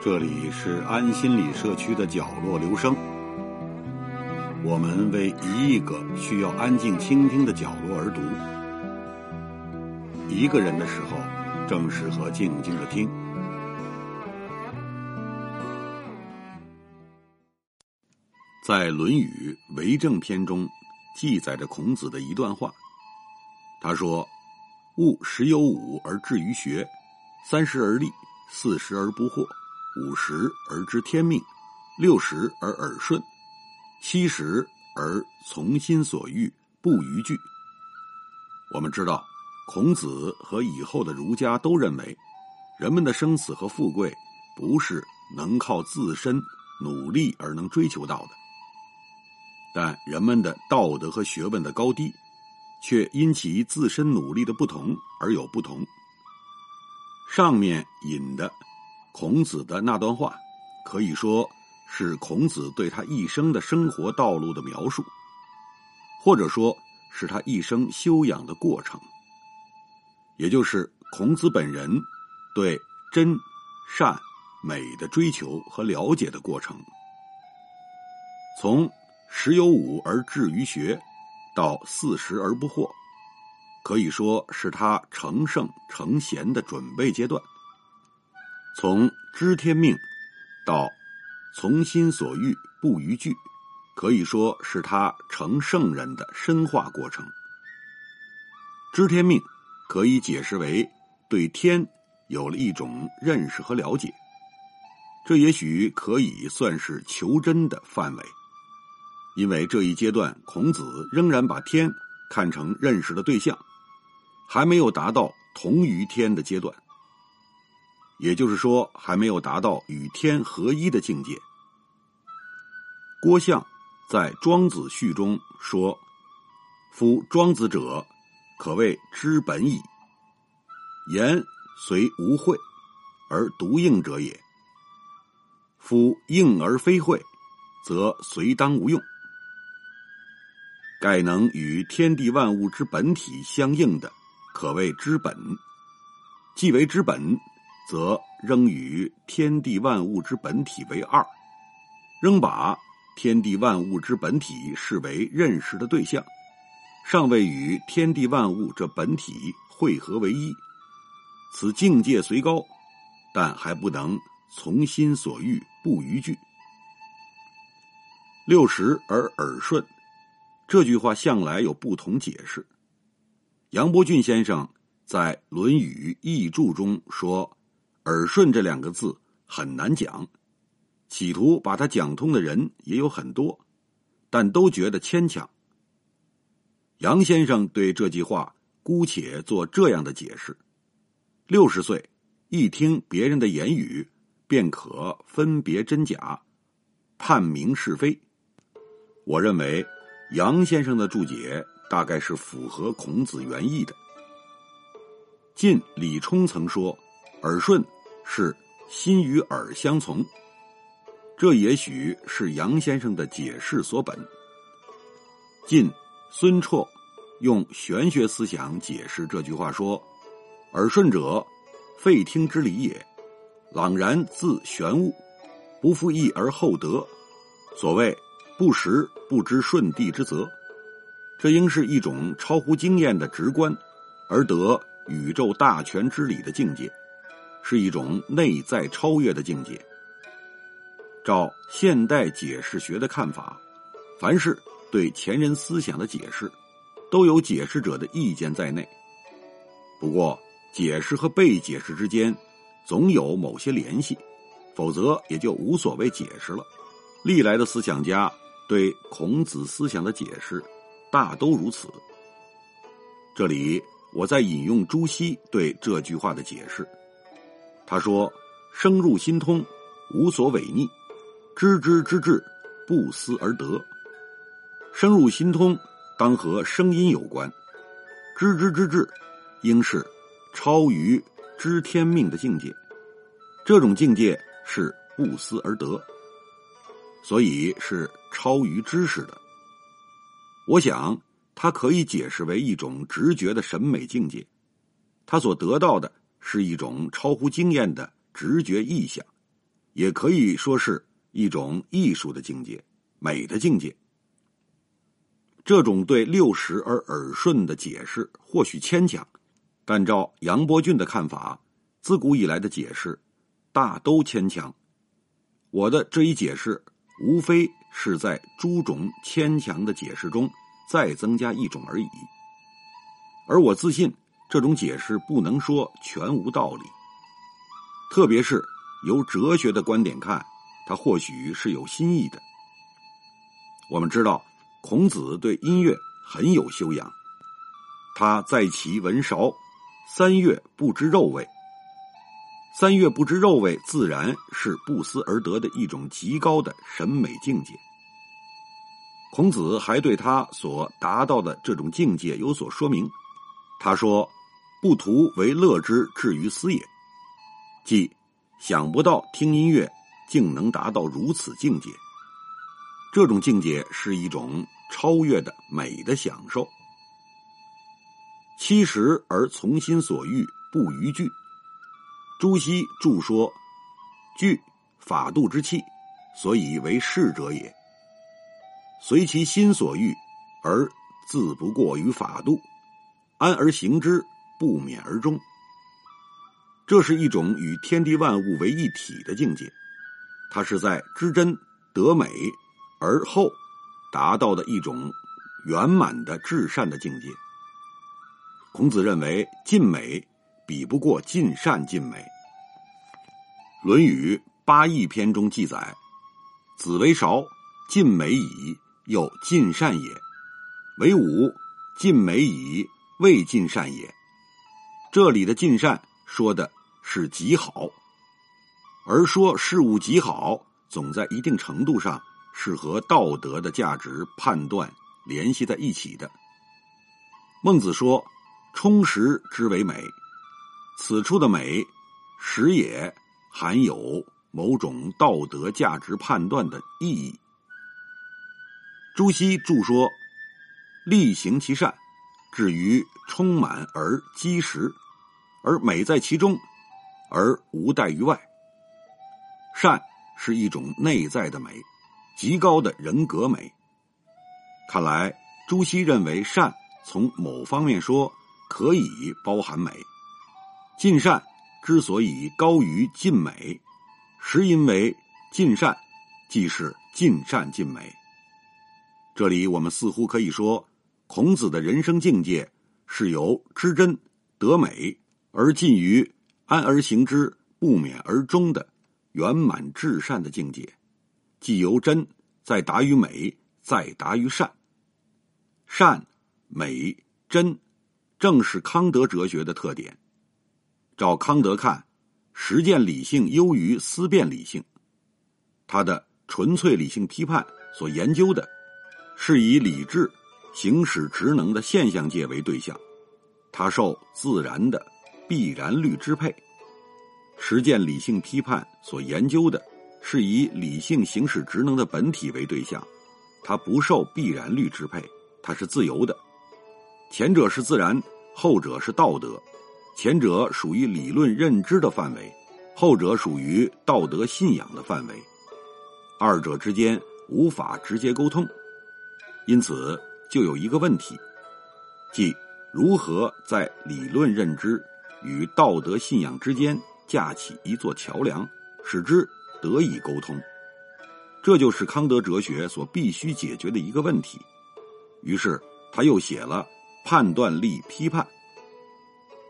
这里是安心理社区的角落，留声。我们为一亿个需要安静倾听的角落而读。一个人的时候，正适合静静的听。在《论语·为政篇》中，记载着孔子的一段话。他说：“吾十有五而志于学，三十而立，四十而不惑。”五十而知天命，六十而耳顺，七十而从心所欲，不逾矩。我们知道，孔子和以后的儒家都认为，人们的生死和富贵不是能靠自身努力而能追求到的，但人们的道德和学问的高低，却因其自身努力的不同而有不同。上面引的。孔子的那段话，可以说是孔子对他一生的生活道路的描述，或者说是他一生修养的过程，也就是孔子本人对真、善、美的追求和了解的过程。从十有五而志于学，到四十而不惑，可以说是他成圣成贤的准备阶段。从知天命到从心所欲不逾矩，可以说是他成圣人的深化过程。知天命可以解释为对天有了一种认识和了解，这也许可以算是求真的范围，因为这一阶段孔子仍然把天看成认识的对象，还没有达到同于天的阶段。也就是说，还没有达到与天合一的境界。郭象在《庄子序》中说：“夫庄子者，可谓知本矣。言虽无会，而独应者也。夫应而非会，则随当无用。盖能与天地万物之本体相应的，可谓知本。既为知本。”则仍与天地万物之本体为二，仍把天地万物之本体视为认识的对象，尚未与天地万物这本体汇合为一。此境界虽高，但还不能从心所欲不逾矩。六十而耳顺，这句话向来有不同解释。杨伯峻先生在《论语译注》中说。耳顺这两个字很难讲，企图把它讲通的人也有很多，但都觉得牵强。杨先生对这句话姑且做这样的解释：六十岁一听别人的言语，便可分别真假，判明是非。我认为杨先生的注解大概是符合孔子原意的。晋李冲曾说。耳顺是心与耳相从，这也许是杨先生的解释所本。晋孙绰用玄学思想解释这句话说：“耳顺者，废听之理也，朗然自玄悟，不复义而后得。所谓不识不知顺地之责，这应是一种超乎经验的直观，而得宇宙大权之理的境界。”是一种内在超越的境界。照现代解释学的看法，凡是对前人思想的解释，都有解释者的意见在内。不过，解释和被解释之间总有某些联系，否则也就无所谓解释了。历来的思想家对孔子思想的解释，大都如此。这里，我在引用朱熹对这句话的解释。他说：“生入心通，无所违逆；知之之至，不思而得。生入心通，当和声音有关；知之之至，应是超于知天命的境界。这种境界是不思而得，所以是超于知识的。我想，它可以解释为一种直觉的审美境界。他所得到的。”是一种超乎经验的直觉意象，也可以说是一种艺术的境界、美的境界。这种对六十而耳顺的解释或许牵强，但照杨伯峻的看法，自古以来的解释大都牵强。我的这一解释，无非是在诸种牵强的解释中再增加一种而已。而我自信，这种解释不能说全无道理。特别是由哲学的观点看，它或许是有新意的。我们知道。孔子对音乐很有修养，他在其闻韶，三月不知肉味。三月不知肉味，自然是不思而得的一种极高的审美境界。孔子还对他所达到的这种境界有所说明。他说：“不图为乐之至于斯也。”即想不到听音乐竟能达到如此境界。这种境界是一种超越的美的享受。七十而从心所欲，不逾矩。朱熹注说：“矩，法度之器，所以为士者也。随其心所欲，而自不过于法度，安而行之，不免而终。”这是一种与天地万物为一体的境界，它是在知真得美。而后达到的一种圆满的至善的境界。孔子认为，尽美比不过尽善尽美。《论语八佾篇》中记载：“子为韶，尽美矣，又尽善也；为武，尽美矣，未尽善也。”这里的尽善说的是极好，而说事物极好，总在一定程度上。是和道德的价值判断联系在一起的。孟子说：“充实之为美。”此处的美，实也含有某种道德价值判断的意义。朱熹注说：“力行其善，至于充满而积实，而美在其中，而无待于外。善是一种内在的美。”极高的人格美。看来，朱熹认为善从某方面说可以包含美。尽善之所以高于尽美，实因为尽善即是尽善尽美。这里我们似乎可以说，孔子的人生境界是由知真得美而近于安而行之不免而终的圆满至善的境界。既由真，再达于美，再达于善。善、美、真，正是康德哲学的特点。照康德看，实践理性优于思辨理性。他的纯粹理性批判所研究的，是以理智行使职能的现象界为对象，他受自然的必然律支配。实践理性批判所研究的。是以理性行使职能的本体为对象，它不受必然律支配，它是自由的。前者是自然，后者是道德。前者属于理论认知的范围，后者属于道德信仰的范围。二者之间无法直接沟通，因此就有一个问题，即如何在理论认知与道德信仰之间架起一座桥梁，使之。得以沟通，这就是康德哲学所必须解决的一个问题。于是他又写了《判断力批判》。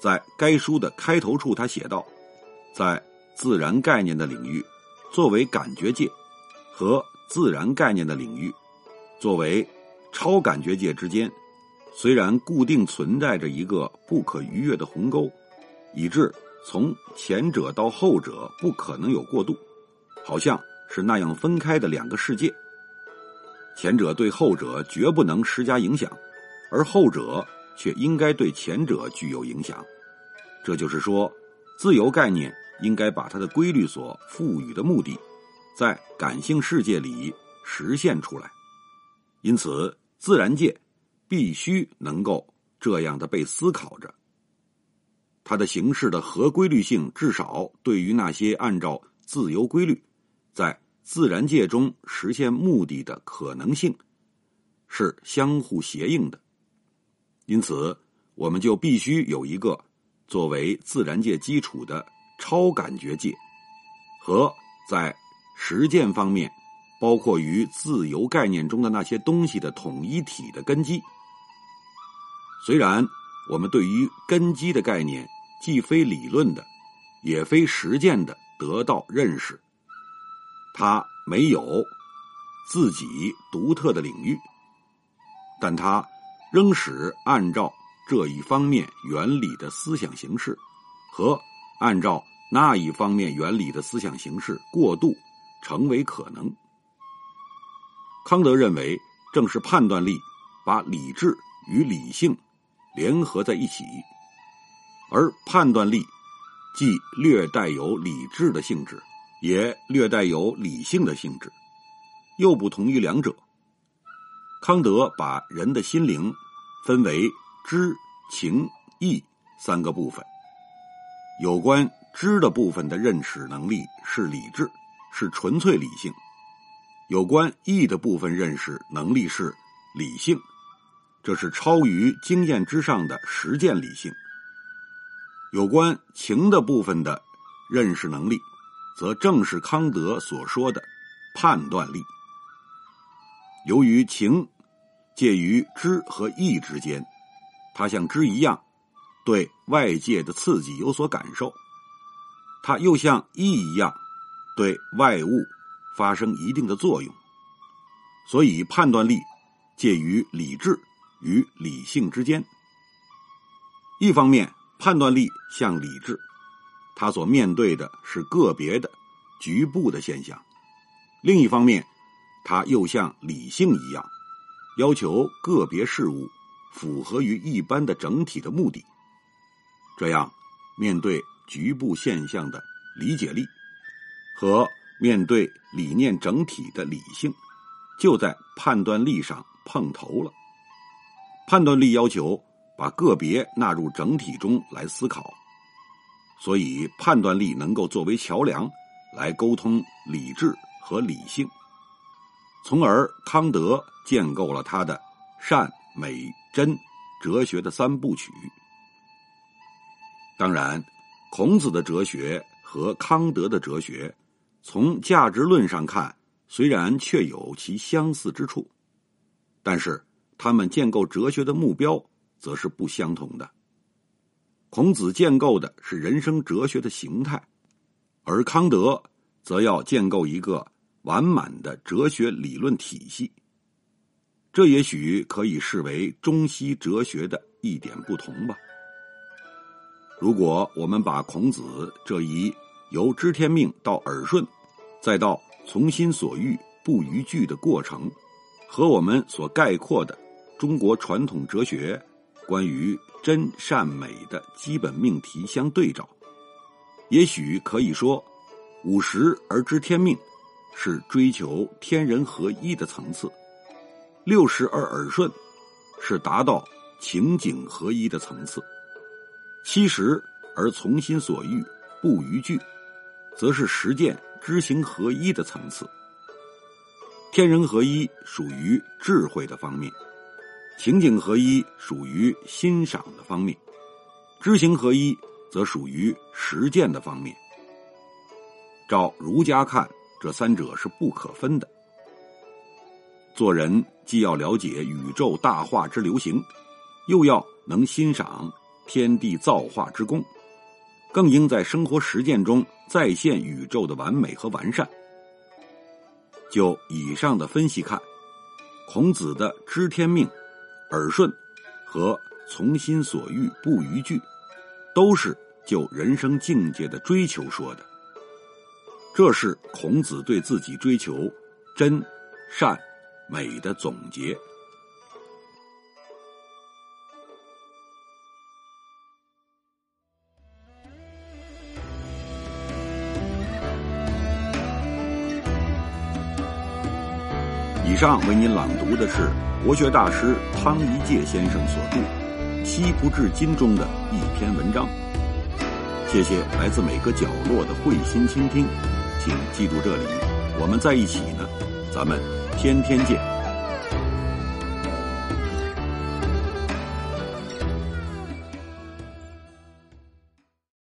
在该书的开头处，他写道：“在自然概念的领域，作为感觉界，和自然概念的领域，作为超感觉界之间，虽然固定存在着一个不可逾越的鸿沟，以致从前者到后者不可能有过渡。”好像是那样分开的两个世界，前者对后者绝不能施加影响，而后者却应该对前者具有影响。这就是说，自由概念应该把它的规律所赋予的目的，在感性世界里实现出来。因此，自然界必须能够这样的被思考着。它的形式的合规律性，至少对于那些按照自由规律在自然界中实现目的的可能性，是相互协应的。因此，我们就必须有一个作为自然界基础的超感觉界，和在实践方面包括于自由概念中的那些东西的统一体的根基。虽然我们对于根基的概念既非理论的，也非实践的得到认识，它没有自己独特的领域，但它。仍使按照这一方面原理的思想形式，和按照那一方面原理的思想形式过渡成为可能。康德认为，正是判断力把理智与理性联合在一起，而判断力既略带有理智的性质，也略带有理性的性质，又不同于两者。康德把人的心灵分为知、情、意三个部分。有关知的部分的认识能力是理智，是纯粹理性；有关意的部分认识能力是理性，这是超于经验之上的实践理性；有关情的部分的认识能力，则正是康德所说的判断力。由于情。介于知和意之间，它像知一样，对外界的刺激有所感受；它又像意一样，对外物发生一定的作用。所以，判断力介于理智与理性之间。一方面，判断力像理智，它所面对的是个别的、局部的现象；另一方面，它又像理性一样。要求个别事物符合于一般的整体的目的，这样面对局部现象的理解力和面对理念整体的理性，就在判断力上碰头了。判断力要求把个别纳入整体中来思考，所以判断力能够作为桥梁来沟通理智和理性。从而，康德建构了他的善、美、真哲学的三部曲。当然，孔子的哲学和康德的哲学，从价值论上看，虽然确有其相似之处，但是他们建构哲学的目标则是不相同的。孔子建构的是人生哲学的形态，而康德则要建构一个。完满的哲学理论体系，这也许可以视为中西哲学的一点不同吧。如果我们把孔子这一由知天命到耳顺，再到从心所欲不逾矩的过程，和我们所概括的中国传统哲学关于真善美的基本命题相对照，也许可以说，五十而知天命。是追求天人合一的层次，六十而耳顺，是达到情景合一的层次，七十而从心所欲不逾矩，则是实践知行合一的层次。天人合一属于智慧的方面，情景合一属于欣赏的方面，知行合一则属于实践的方面。照儒家看。这三者是不可分的。做人既要了解宇宙大化之流行，又要能欣赏天地造化之功，更应在生活实践中再现宇宙的完美和完善。就以上的分析看，孔子的知天命、耳顺和从心所欲不逾矩，都是就人生境界的追求说的。这是孔子对自己追求真、善、美的总结。以上为您朗读的是国学大师汤一介先生所著《西不至今》中的一篇文章。谢谢来自每个角落的慧心倾听，请记住这里，我们在一起呢，咱们天天见。